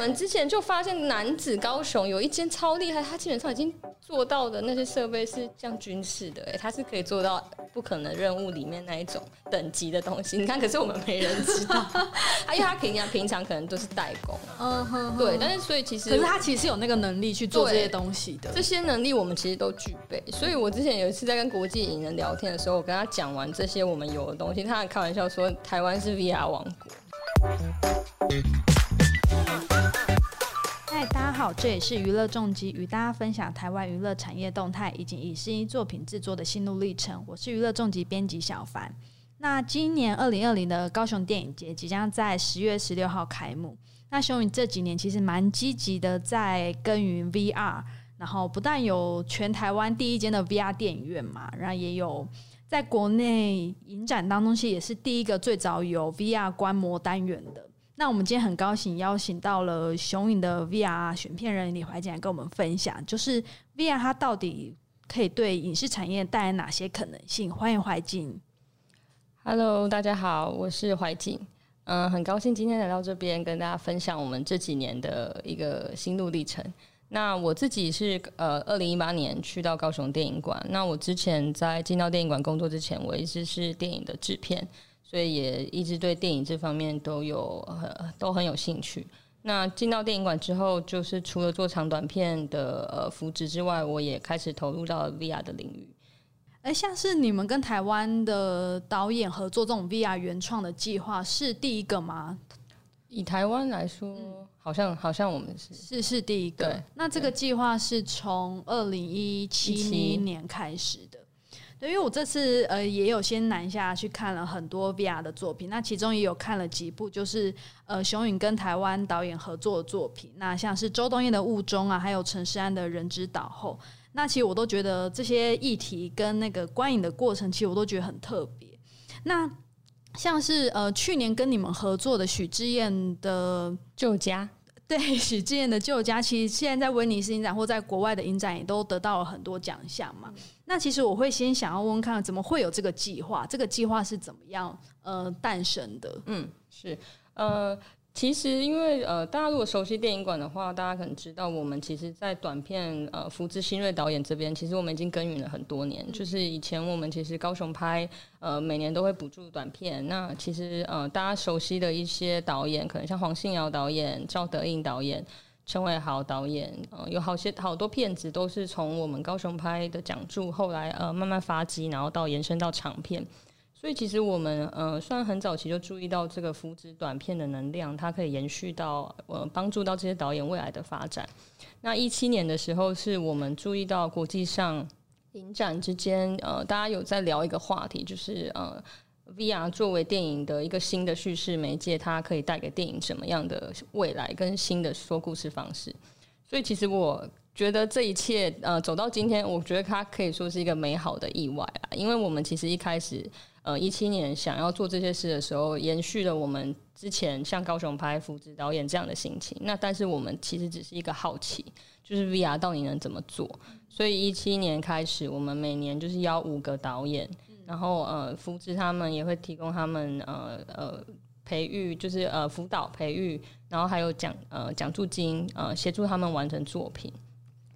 我们之前就发现男子高雄有一间超厉害，他基本上已经做到的那些设备是像军事的，哎，他是可以做到不可能任务里面那一种等级的东西。你看，可是我们没人知道，因为他平常平常可能都是代工，嗯哼，对。但是所以其实，可是他其实有那个能力去做这些东西的，这些能力我们其实都具备。所以我之前有一次在跟国际影人聊天的时候，我跟他讲完这些我们有的东西，他还开玩笑说台湾是 VR 王国。嗨，大家好，这也是娱乐重击，与大家分享台湾娱乐产业动态以及影视作品制作的心路历程。我是娱乐重击编辑小凡。那今年二零二零的高雄电影节即将在十月十六号开幕。那雄宇这几年其实蛮积极的在耕耘 VR，然后不但有全台湾第一间的 VR 电影院嘛，然后也有在国内影展当中，其实也是第一个最早有 VR 观摩单元的。那我们今天很高兴邀请到了雄影的 VR 选片人李怀瑾来跟我们分享，就是 VR 它到底可以对影视产业带来哪些可能性？欢迎怀瑾。Hello，大家好，我是怀瑾。嗯，很高兴今天来到这边跟大家分享我们这几年的一个心路历程。那我自己是呃，二零一八年去到高雄电影馆。那我之前在进到电影馆工作之前，我一直是电影的制片。所以也一直对电影这方面都有很都很有兴趣。那进到电影馆之后，就是除了做长短片的呃扶植之外，我也开始投入到 VR 的领域。哎，像是你们跟台湾的导演合作这种 VR 原创的计划，是第一个吗？以台湾来说，好像好像我们是是是第一个。那这个计划是从二零一七年开始的。对，因为我这次呃也有先南下去看了很多 VR 的作品，那其中也有看了几部，就是呃熊允跟台湾导演合作的作品，那像是周冬燕的《雾中》啊，还有陈世安的《人之岛后》，那其实我都觉得这些议题跟那个观影的过程，其实我都觉得很特别。那像是呃去年跟你们合作的许志燕的《旧家》。对许志燕的旧家，其实现在在威尼斯影展或在国外的影展也都得到了很多奖项嘛。那其实我会先想要问看，怎么会有这个计划？这个计划是怎么样呃诞生的？嗯，是呃。其实，因为呃，大家如果熟悉电影馆的话，大家可能知道，我们其实，在短片呃，福之新锐导演这边，其实我们已经耕耘了很多年。就是以前我们其实高雄拍呃，每年都会补助短片。那其实呃，大家熟悉的一些导演，可能像黄信尧导演、赵德胤导演、陈伟豪导演，呃，有好些好多片子都是从我们高雄拍的讲助，后来呃慢慢发迹，然后到延伸到长片。所以其实我们呃，虽然很早期就注意到这个扶植短片的能量，它可以延续到呃，帮助到这些导演未来的发展。那一七年的时候，是我们注意到国际上影展之间呃，大家有在聊一个话题，就是呃，VR 作为电影的一个新的叙事媒介，它可以带给电影什么样的未来跟新的说故事方式。所以其实我。觉得这一切呃走到今天，我觉得它可以说是一个美好的意外啊！因为我们其实一开始呃一七年想要做这些事的时候，延续了我们之前像高雄拍扶植导演这样的心情。那但是我们其实只是一个好奇，就是 VR 到底能怎么做？所以一七年开始，我们每年就是邀五个导演，然后呃扶持他们，也会提供他们呃呃培育，就是呃辅导培育，然后还有奖呃奖助金呃协助他们完成作品。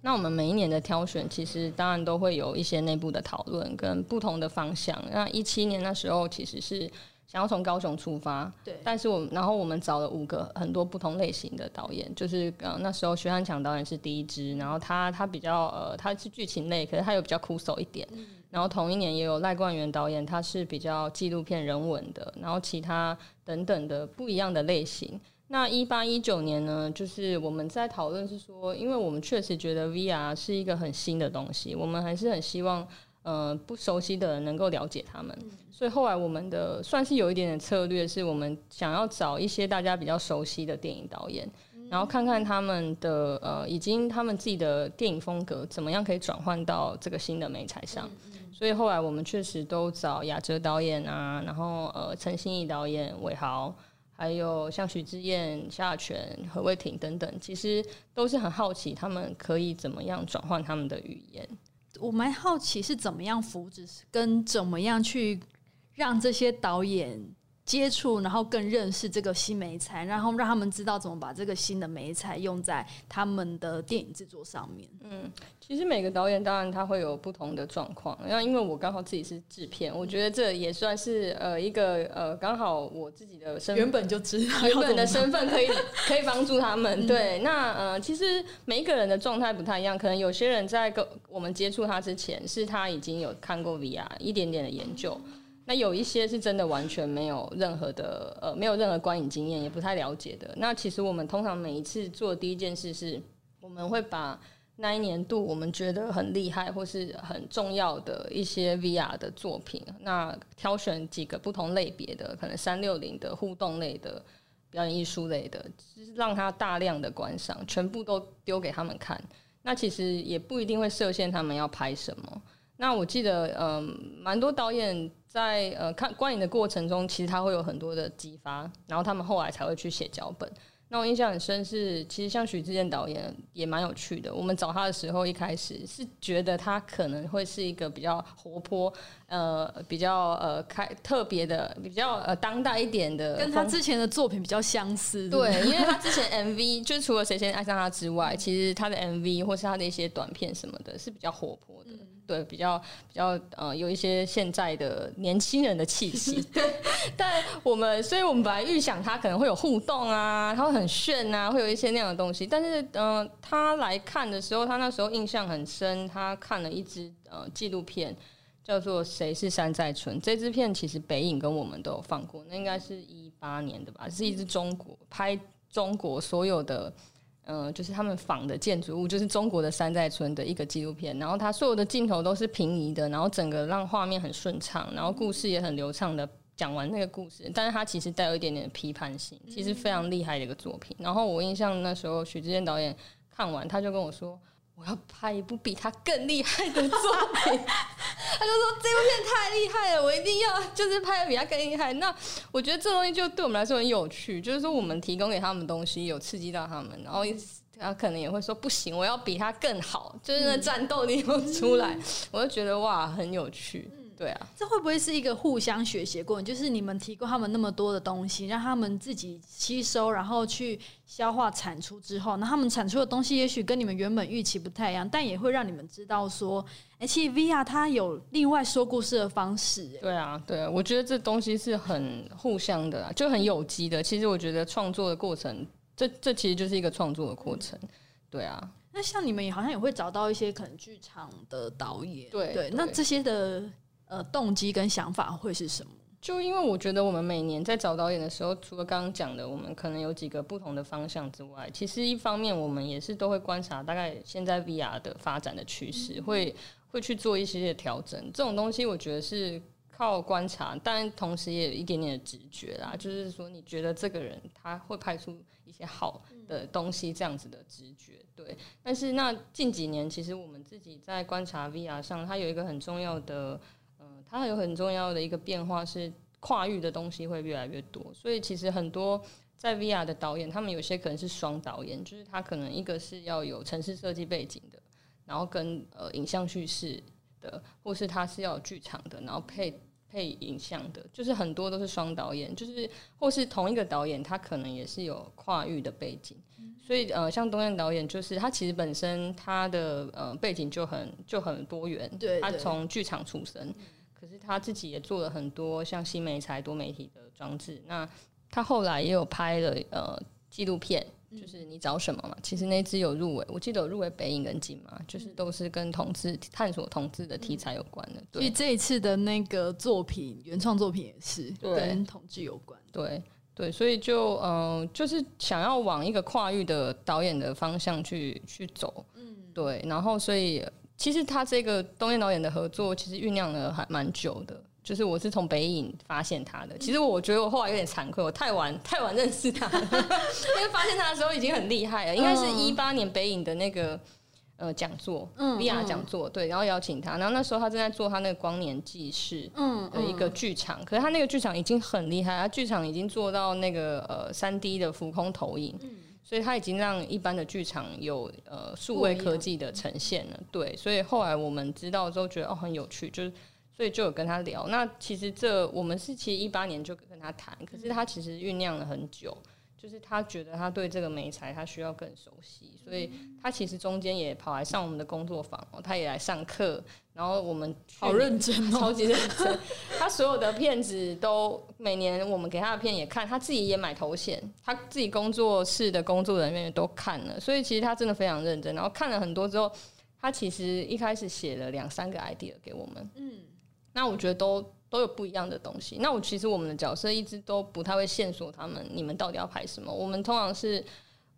那我们每一年的挑选，其实当然都会有一些内部的讨论跟不同的方向。那一七年那时候其实是想要从高雄出发，对。但是我们然后我们找了五个很多不同类型的导演，就是呃那时候徐汉强导演是第一支，然后他他比较呃他是剧情类，可是他又比较酷手一点。然后同一年也有赖冠元导演，他是比较纪录片人文的，然后其他等等的不一样的类型。那一八一九年呢，就是我们在讨论是说，因为我们确实觉得 VR 是一个很新的东西，我们还是很希望，呃，不熟悉的人能够了解他们。所以后来我们的算是有一点点策略，是我们想要找一些大家比较熟悉的电影导演，然后看看他们的呃，已经他们自己的电影风格怎么样可以转换到这个新的美材上。所以后来我们确实都找亚哲导演啊，然后呃，陈欣怡导演、韦豪。还有像许志燕、夏泉、何卫廷等等，其实都是很好奇他们可以怎么样转换他们的语言。我蛮好奇是怎么样扶持，跟怎么样去让这些导演接触，然后更认识这个新媒材，然后让他们知道怎么把这个新的媒材用在他们的电影制作上面。嗯，其实每个导演当然他会有不同的状况，然后因为我刚好自己是制片，我觉得这也算是呃一个呃刚好我自己的身原本就知道原本的身份可以可以帮助他们。对，那呃其实每一个人的状态不太一样，可能有些人在跟我们接触他之前，是他已经有看过 VR 一点点的研究。那有一些是真的完全没有任何的呃，没有任何观影经验，也不太了解的。那其实我们通常每一次做第一件事是，我们会把那一年度我们觉得很厉害或是很重要的一些 VR 的作品，那挑选几个不同类别的，可能三六零的互动类的、表演艺术类的，就是让他大量的观赏，全部都丢给他们看。那其实也不一定会设限他们要拍什么。那我记得，嗯，蛮多导演。在呃看观影的过程中，其实他会有很多的激发，然后他们后来才会去写脚本。那我印象很深是，其实像许志健导演也蛮有趣的。我们找他的时候，一开始是觉得他可能会是一个比较活泼，呃，比较呃开特别的，比较呃当代一点的，跟他之前的作品比较相似。对，因为他之前 MV 就除了谁先爱上他之外，其实他的 MV 或是他的一些短片什么的，是比较活泼的。对，比较比较呃，有一些现在的年轻人的气息。对，但我们，所以我们本来预想他可能会有互动啊，他会很炫啊，会有一些那样的东西。但是，嗯，他来看的时候，他那时候印象很深，他看了一支呃纪录片，叫做《谁是山寨村》。这支片其实北影跟我们都有放过，那应该是一八年的吧，是一支中国拍中国所有的。嗯，就是他们仿的建筑物，就是中国的山寨村的一个纪录片。然后它所有的镜头都是平移的，然后整个让画面很顺畅，然后故事也很流畅的讲完那个故事。但是它其实带有一点点批判性，其实非常厉害的一个作品。然后我印象那时候许志健导演看完，他就跟我说。我要拍一部比他更厉害的作品，他就说这部片太厉害了，我一定要就是拍的比他更厉害。那我觉得这东西就对我们来说很有趣，就是说我们提供给他们东西有刺激到他们，然后他可能也会说不行，我要比他更好，就是那战斗力又出来，我就觉得哇很有趣。对啊，这会不会是一个互相学习过程？就是你们提供他们那么多的东西，让他们自己吸收，然后去消化产出之后，那他们产出的东西也许跟你们原本预期不太一样，但也会让你们知道说，哎，其实 VR 它有另外说故事的方式。对啊，对啊，我觉得这东西是很互相的，就很有机的。其实我觉得创作的过程，这这其实就是一个创作的过程。对啊，那像你们也好像也会找到一些可能剧场的导演，对对，那这些的。呃，动机跟想法会是什么？就因为我觉得我们每年在找导演的时候，除了刚刚讲的，我们可能有几个不同的方向之外，其实一方面我们也是都会观察大概现在 VR 的发展的趋势，会会去做一些些调整。这种东西我觉得是靠观察，但同时也有一点点的直觉啦。就是说，你觉得这个人他会拍出一些好的东西，这样子的直觉。对。但是那近几年，其实我们自己在观察 VR 上，它有一个很重要的。它有很重要的一个变化是跨域的东西会越来越多，所以其实很多在 VR 的导演，他们有些可能是双导演，就是他可能一个是要有城市设计背景的，然后跟呃影像叙事的，或是他是要有剧场的，然后配配影像的，就是很多都是双导演，就是或是同一个导演，他可能也是有跨域的背景，所以呃，像东燕导演，就是他其实本身他的呃背景就很就很多元，对，他从剧场出身。可是他自己也做了很多像新媒材多媒体的装置。那他后来也有拍了呃纪录片，就是你找什么嘛？其实那只有入围，我记得有入围北影跟金嘛，就是都是跟同志探索同志的题材有关的。所以这一次的那个作品，原创作品也是跟同志有关。对对，所以就嗯，就是想要往一个跨域的导演的方向去去走。嗯，对，然后所以。其实他这个东燕导演的合作，其实酝酿了还蛮久的。就是我是从北影发现他的。其实我觉得我后来有点惭愧，我太晚 太晚认识他了，因为发现他的时候已经很厉害了。应该是一八年北影的那个呃讲座，VR 讲座，对，然后邀请他。然后那时候他正在做他那个光年纪事嗯的一个剧场，可是他那个剧场已经很厉害，他剧场已经做到那个呃三 D 的浮空投影。所以他已经让一般的剧场有呃数位科技的呈现了，对，所以后来我们知道之后觉得哦很有趣，就是所以就有跟他聊。那其实这我们是其实一八年就跟他谈，可是他其实酝酿了很久。就是他觉得他对这个美材他需要更熟悉，所以他其实中间也跑来上我们的工作坊哦，他也来上课，然后我们好认真哦，超级认真。他所有的片子都每年我们给他的片也看，他自己也买头衔，他自己工作室的工作人员都看了，所以其实他真的非常认真。然后看了很多之后，他其实一开始写了两三个 idea 给我们，嗯，那我觉得都。都有不一样的东西。那我其实我们的角色一直都不太会线索他们，你们到底要拍什么？我们通常是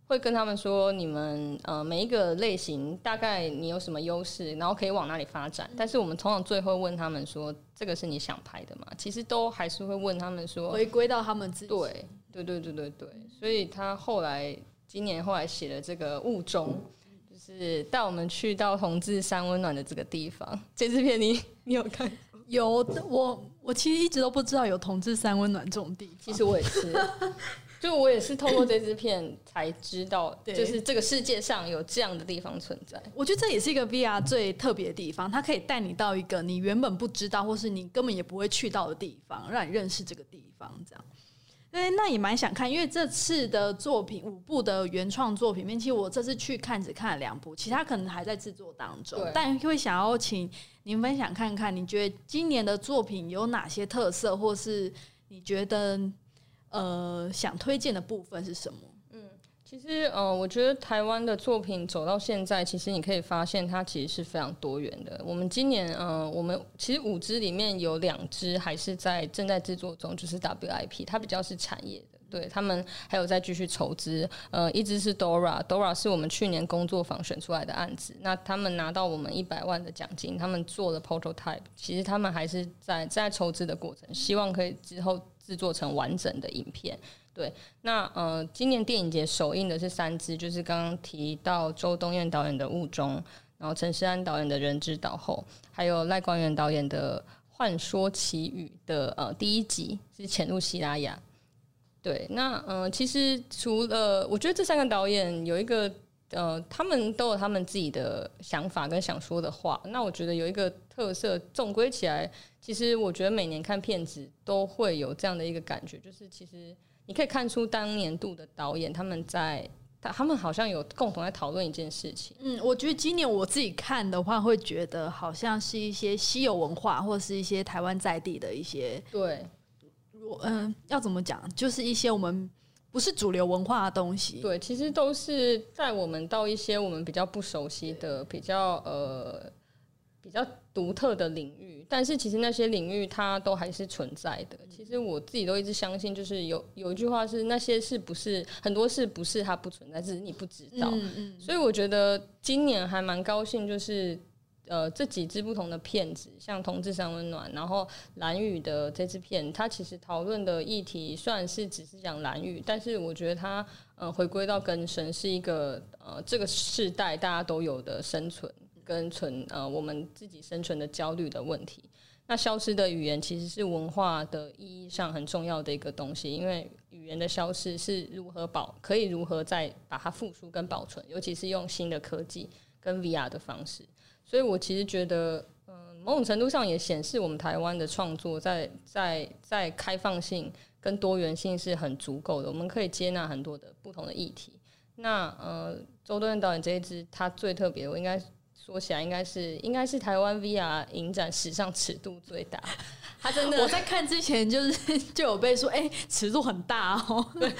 会跟他们说，你们呃每一个类型大概你有什么优势，然后可以往哪里发展。但是我们通常最后问他们说，这个是你想拍的吗？其实都还是会问他们说，回归到他们自己。对对对对对对。所以他后来今年后来写了这个雾中，就是带我们去到同志山温暖的这个地方。这支片你你有看？有我，我其实一直都不知道有同志山温暖这种地方。其实我也是，就我也是透过这支片才知道，就是这个世界上有这样的地方存在。我觉得这也是一个 VR 最特别的地方，它可以带你到一个你原本不知道，或是你根本也不会去到的地方，让你认识这个地方，这样。对，那也蛮想看，因为这次的作品五部的原创作品，面其实我这次去看只看了两部，其他可能还在制作当中。但会想要请您分享看看，你觉得今年的作品有哪些特色，或是你觉得呃想推荐的部分是什么？嗯其实，呃，我觉得台湾的作品走到现在，其实你可以发现它其实是非常多元的。我们今年，呃，我们其实五支里面有两支还是在正在制作中，就是 WIP，它比较是产业的，对他们还有在继续筹资。呃，一支是 Dora，Dora 是我们去年工作坊选出来的案子，那他们拿到我们一百万的奖金，他们做了 prototype，其实他们还是在在筹资的过程，希望可以之后制作成完整的影片。对，那呃，今年电影节首映的是三支，就是刚刚提到周冬燕导演的《雾中》，然后陈思安导演的《人之岛后》，还有赖光元导演的《幻说奇语》的呃第一集是潜入希拉雅。对，那呃，其实除了我觉得这三个导演有一个呃，他们都有他们自己的想法跟想说的话。那我觉得有一个特色，总归起来，其实我觉得每年看片子都会有这样的一个感觉，就是其实。你可以看出当年度的导演他们在，他他们好像有共同在讨论一件事情。嗯，我觉得今年我自己看的话，会觉得好像是一些稀有文化，或者是一些台湾在地的一些。对，嗯，要怎么讲？就是一些我们不是主流文化的东西。对，其实都是带我们到一些我们比较不熟悉的、比较呃比较独特的领域。但是其实那些领域它都还是存在的。其实我自己都一直相信，就是有有一句话是那些是不是很多事不是它不存在，只是你不知道。所以我觉得今年还蛮高兴，就是呃这几支不同的片子，像《同志三温暖》，然后蓝雨的这支片，它其实讨论的议题算是只是讲蓝雨，但是我觉得它呃回归到根深，是一个呃这个世代大家都有的生存。跟存呃，我们自己生存的焦虑的问题。那消失的语言其实是文化的意义上很重要的一个东西，因为语言的消失是如何保，可以如何再把它复苏跟保存，尤其是用新的科技跟 VR 的方式。所以我其实觉得，嗯，某种程度上也显示我们台湾的创作在在在开放性跟多元性是很足够的，我们可以接纳很多的不同的议题。那呃，周敦导演这一支他最特别，我应该。说起来应该是应该是台湾 VR 影展史上尺度最大，他真的 我在看之前就是 就有被说哎尺度很大哦，对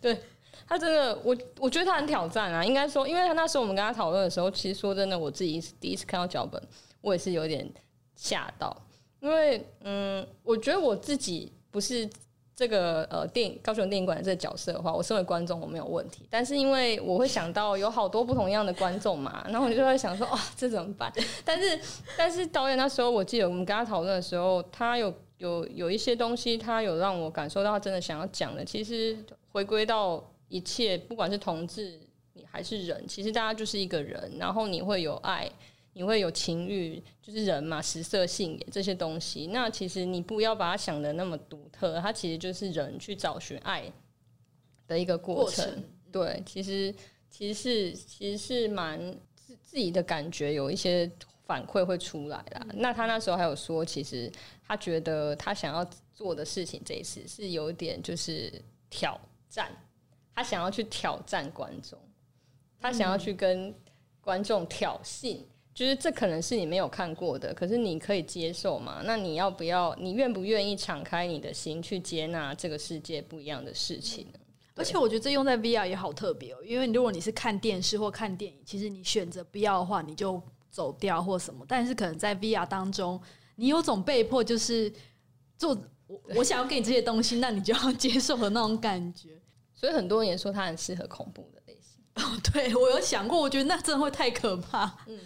对，他真的我我觉得他很挑战啊，应该说因为他那时候我们跟他讨论的时候，其实说真的我自己第一次看到脚本，我也是有点吓到，因为嗯，我觉得我自己不是。这个呃电影高雄电影馆这个角色的话，我身为观众我没有问题，但是因为我会想到有好多不同样的观众嘛，然后我就在想说，哦，这怎么办？但是但是导演那时候我记得我们跟他讨论的时候，他有有有一些东西，他有让我感受到他真的想要讲的，其实回归到一切，不管是同志你还是人，其实大家就是一个人，然后你会有爱。你会有情欲，就是人嘛，食色性也这些东西。那其实你不要把它想的那么独特，它其实就是人去找寻爱的一个过程。对，其实其实是其实是蛮自自己的感觉，有一些反馈会出来啦。那他那时候还有说，其实他觉得他想要做的事情这一次是有点就是挑战，他想要去挑战观众，他想要去跟观众挑衅。就是这可能是你没有看过的，可是你可以接受嘛？那你要不要？你愿不愿意敞开你的心去接纳这个世界不一样的事情呢？而且我觉得这用在 VR 也好特别哦，因为如果你是看电视或看电影，其实你选择不要的话，你就走掉或什么。但是可能在 VR 当中，你有种被迫就是做我我想要给你这些东西，那你就要接受的那种感觉。所以很多人也说他很适合恐怖的类型。哦，对我有想过，我觉得那真的会太可怕。嗯。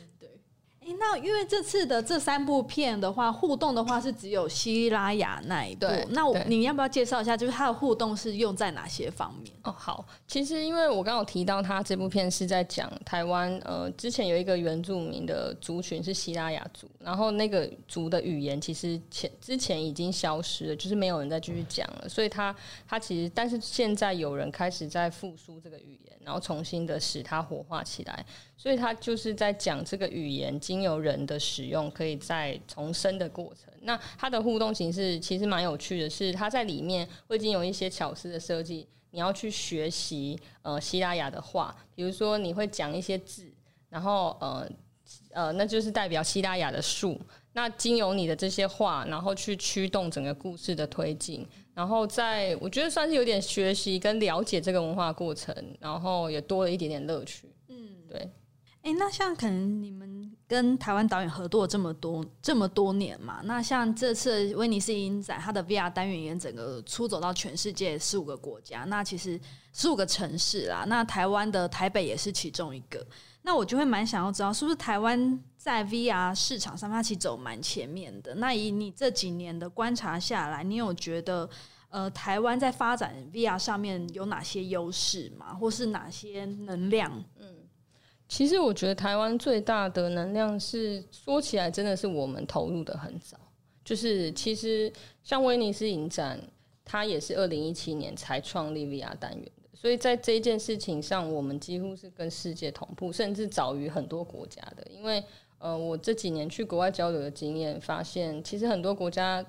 那因为这次的这三部片的话，互动的话是只有希拉雅那一部。那我你要不要介绍一下，就是它的互动是用在哪些方面？哦，好，其实因为我刚刚提到，它这部片是在讲台湾，呃，之前有一个原住民的族群是希拉雅族，然后那个族的语言其实前之前已经消失了，就是没有人再继续讲了，所以它它其实，但是现在有人开始在复苏这个语言，然后重新的使它活化起来。所以他就是在讲这个语言经由人的使用，可以在重生的过程。那它的互动形式其实蛮有趣的，是它在里面会经有一些巧思的设计。你要去学习呃希腊雅的话，比如说你会讲一些字，然后呃呃那就是代表希腊雅的树。那经由你的这些话，然后去驱动整个故事的推进。然后在我觉得算是有点学习跟了解这个文化过程，然后也多了一点点乐趣。嗯，对。哎，那像可能你们跟台湾导演合作这么多这么多年嘛，那像这次威尼斯影展，它的 VR 单元也整个出走到全世界十五个国家，那其实十五个城市啦，那台湾的台北也是其中一个。那我就会蛮想要知道，是不是台湾在 VR 市场上，它其实走蛮前面的？那以你这几年的观察下来，你有觉得呃，台湾在发展 VR 上面有哪些优势吗？或是哪些能量？嗯。其实我觉得台湾最大的能量是说起来真的是我们投入的很早，就是其实像威尼斯影展，它也是二零一七年才创立 VR 单元的，所以在这一件事情上，我们几乎是跟世界同步，甚至早于很多国家的。因为呃，我这几年去国外交流的经验，发现其实很多国家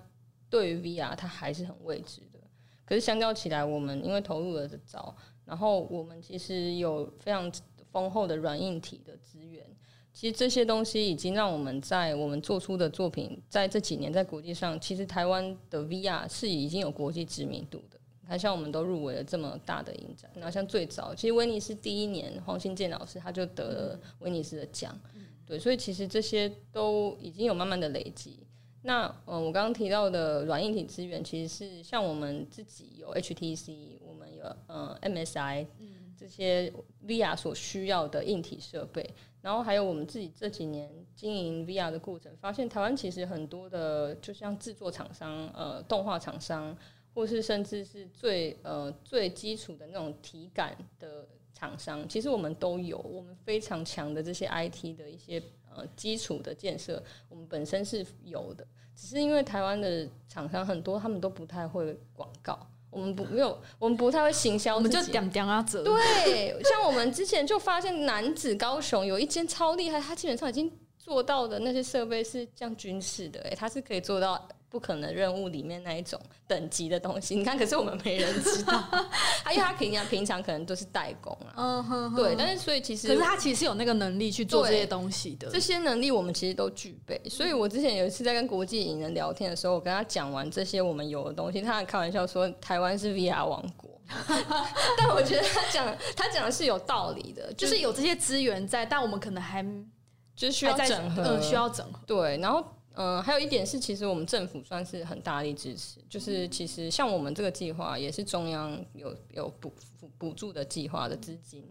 对于 VR 它还是很未知的，可是相较起来，我们因为投入的早，然后我们其实有非常。丰厚的软硬体的资源，其实这些东西已经让我们在我们做出的作品，在这几年在国际上，其实台湾的 VR 是已经有国际知名度的。你看像我们都入围了这么大的影展，然后像最早，其实威尼斯第一年黄新建老师他就得了威尼斯的奖，对，所以其实这些都已经有慢慢的累积。那嗯，我刚刚提到的软硬体资源，其实是像我们自己有 HTC，我们有嗯 MSI。这些 VR 所需要的硬体设备，然后还有我们自己这几年经营 VR 的过程，发现台湾其实很多的，就像制作厂商、呃动画厂商，或是甚至是最呃最基础的那种体感的厂商，其实我们都有，我们非常强的这些 IT 的一些呃基础的建设，我们本身是有的，只是因为台湾的厂商很多，他们都不太会广告。我们不没有，我们不太会行销，我们就点点啊折。对，像我们之前就发现，男子高雄有一间超厉害，他基本上已经做到的那些设备是像军事的，哎，他是可以做到。不可能任务里面那一种等级的东西，你看，可是我们没人知道，因为他平常平常可能都是代工啊，嗯哼，对，但是所以其实，可是他其实有那个能力去做这些东西的，这些能力我们其实都具备。所以我之前有一次在跟国际影人聊天的时候，我跟他讲完这些我们有的东西，他还开玩笑说台湾是 VR 王国，但我觉得他讲他讲的是有道理的，就是有这些资源在，但我们可能还就是需要整合，需要整合，对，然后。嗯，还有一点是，其实我们政府算是很大力支持，就是其实像我们这个计划也是中央有有补补补助的计划的资金，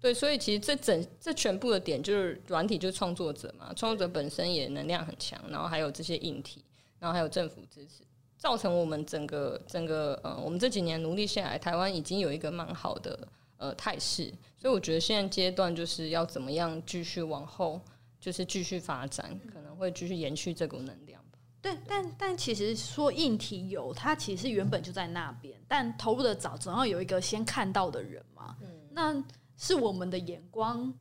对，所以其实这整这全部的点就是软体就是创作者嘛，创作者本身也能量很强，然后还有这些硬体，然后还有政府支持，造成我们整个整个呃，我们这几年努力下来，台湾已经有一个蛮好的呃态势，所以我觉得现在阶段就是要怎么样继续往后。就是继续发展，可能会继续延续这股能量吧。对，但但其实说硬体有，它其实原本就在那边，但投入的早，总要有一个先看到的人嘛。嗯，那是我们的眼光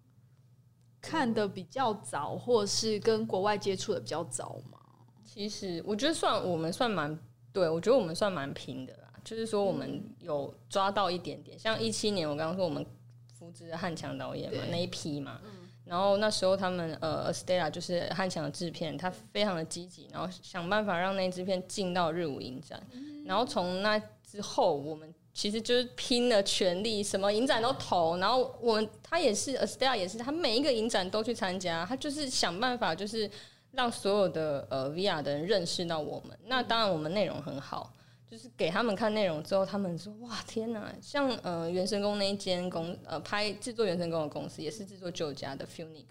看的比较早，或是跟国外接触的比较早吗？其实我觉得算我们算蛮对，我觉得我们算蛮拼的啦。就是说我们有抓到一点点，像一七年我刚刚说我们扶植汉强导演嘛那一批嘛，然后那时候他们呃 Stella 就是汉强的制片，他非常的积极，然后想办法让那支片进到日舞影展，然后从那之后我们。其实就是拼了全力，什么影展都投，然后我们他也是 a s t e l a 也是，他每一个影展都去参加，他就是想办法，就是让所有的呃 VR 的人认识到我们。那当然我们内容很好，就是给他们看内容之后，他们说哇天哪，像呃原神宫那一间公呃拍制作原神宫的公司，也是制作旧家的 Funic，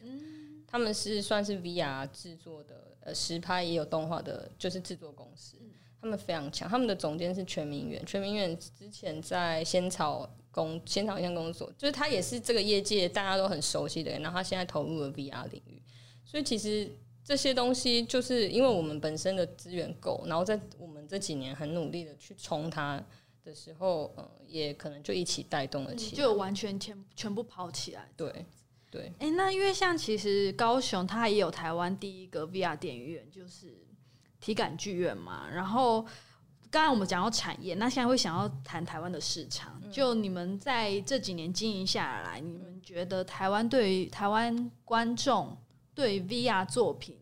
他们是算是 VR 制作的呃实拍也有动画的，就是制作公司。他们非常强，他们的总监是全明远，全明远之前在仙草工仙草线工作，就是他也是这个业界大家都很熟悉的人，然后他现在投入了 VR 领域，所以其实这些东西就是因为我们本身的资源够，然后在我们这几年很努力的去冲它的时候，呃，也可能就一起带动了起来，就完全全全部跑起来，对对。哎，那因为像其实高雄它也有台湾第一个 VR 电影院，就是。体感剧院嘛，然后刚才我们讲到产业，那现在会想要谈台湾的市场。就你们在这几年经营下来，你们觉得台湾对于台湾观众对 VR 作品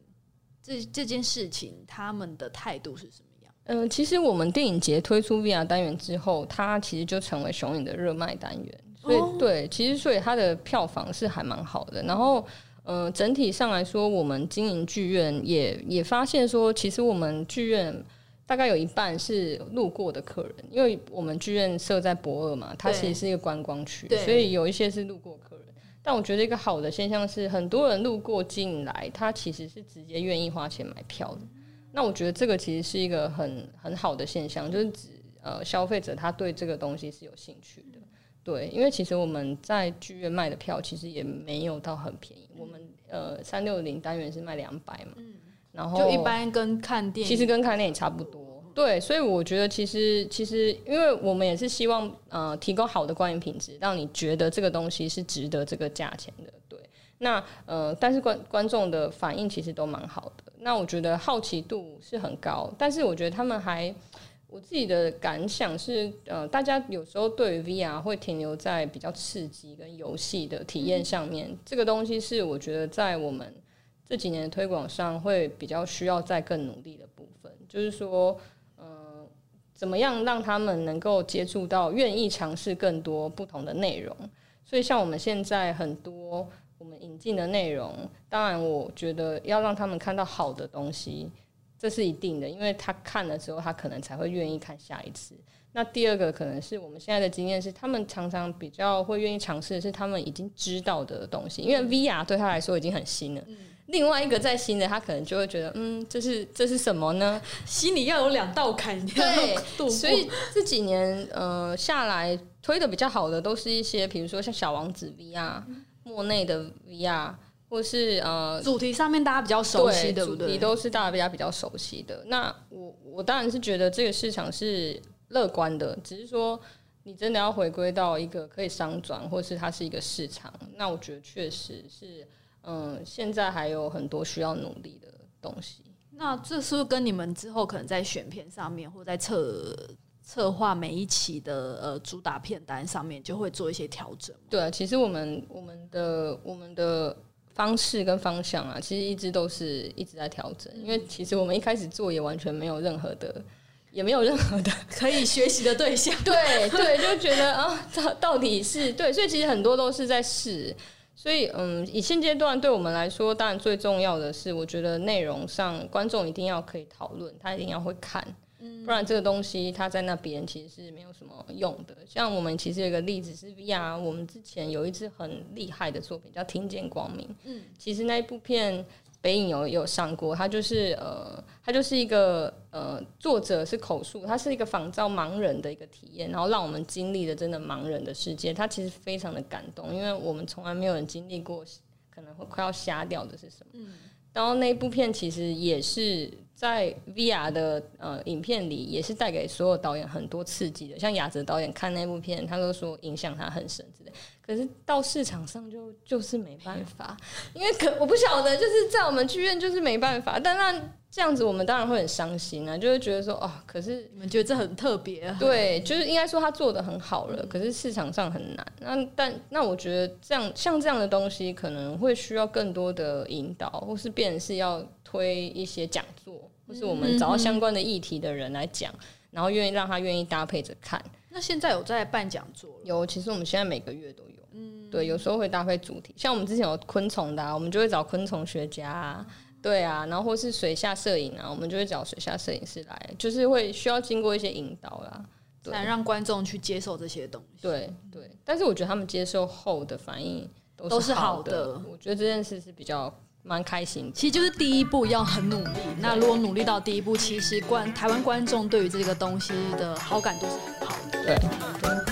这这件事情，他们的态度是什么样？嗯，其实我们电影节推出 VR 单元之后，它其实就成为雄影的热卖单元。所以，对，其实所以它的票房是还蛮好的。然后。嗯，整体上来说，我们经营剧院也也发现说，其实我们剧院大概有一半是路过的客人，因为我们剧院设在博二嘛，它其实是一个观光区，所以有一些是路过客人。但我觉得一个好的现象是，很多人路过进来，他其实是直接愿意花钱买票的。那我觉得这个其实是一个很很好的现象，就是指呃消费者他对这个东西是有兴趣的。对，因为其实我们在剧院卖的票其实也没有到很便宜。我们呃三六零单元是卖两百嘛，然后就一般跟看电影，其实跟看电影差不多。对，所以我觉得其实其实，因为我们也是希望呃提供好的观影品质，让你觉得这个东西是值得这个价钱的。对，那呃，但是观观众的反应其实都蛮好的。那我觉得好奇度是很高，但是我觉得他们还。我自己的感想是，呃，大家有时候对于 VR 会停留在比较刺激跟游戏的体验上面，这个东西是我觉得在我们这几年的推广上会比较需要再更努力的部分。就是说，呃，怎么样让他们能够接触到、愿意尝试更多不同的内容？所以，像我们现在很多我们引进的内容，当然，我觉得要让他们看到好的东西。这是一定的，因为他看了之后，他可能才会愿意看下一次。那第二个可能是我们现在的经验是，他们常常比较会愿意尝试的是他们已经知道的东西，因为 VR 对他来说已经很新了。另外一个在新的，他可能就会觉得，嗯，这是这是什么呢？心里要有两道坎。对，所以这几年呃下来推的比较好的，都是一些比如说像小王子 VR、莫内的 VR。或是呃，主题上面大家比较熟悉，对不对？主题都是大家比较熟悉的。那我我当然是觉得这个市场是乐观的，只是说你真的要回归到一个可以商转，或是它是一个市场，那我觉得确实是，嗯，现在还有很多需要努力的东西。那这是不是跟你们之后可能在选片上面，或在策策划每一期的呃主打片单上面，就会做一些调整？对啊，其实我们我们的我们的。方式跟方向啊，其实一直都是一直在调整。因为其实我们一开始做也完全没有任何的，也没有任何的 可以学习的对象。对对，就觉得啊，到到底是对，所以其实很多都是在试。所以嗯，以现阶段对我们来说，当然最重要的是，我觉得内容上观众一定要可以讨论，他一定要会看。不然这个东西他在那边其实是没有什么用的。像我们其实有个例子是 VR，我们之前有一支很厉害的作品叫《听见光明》。嗯，其实那一部片北影有有上过，他就是呃，他就是一个呃，作者是口述，他是一个仿造盲人的一个体验，然后让我们经历了真的盲人的世界。他其实非常的感动，因为我们从来没有人经历过可能会快要瞎掉的是什么。嗯，然后那部片其实也是。在 VR 的呃影片里，也是带给所有导演很多刺激的。像雅哲导演看那部片，他都说影响他很深之类。可是到市场上就就是没办法，因为可我不晓得，就是在我们剧院就是没办法。但那这样子，我们当然会很伤心啊，就会觉得说哦，可是你们觉得这很特别？对，就是应该说他做的很好了，可是市场上很难。那但那我觉得这样像这样的东西，可能会需要更多的引导，或是变是要。推一些讲座，或是我们找到相关的议题的人来讲，然后愿意让他愿意搭配着看。那现在有在办讲座？有，其实我们现在每个月都有。嗯，对，有时候会搭配主题，像我们之前有昆虫的，我们就会找昆虫学家。对啊，然后或是水下摄影啊，我们就会找水下摄影师来，就是会需要经过一些引导啦，来让观众去接受这些东西。对对，但是我觉得他们接受后的反应都是好的。我觉得这件事是比较。蛮开心，其实就是第一步要很努力。那如果努力到第一步，其实观台湾观众对于这个东西的好感度是很好的。对。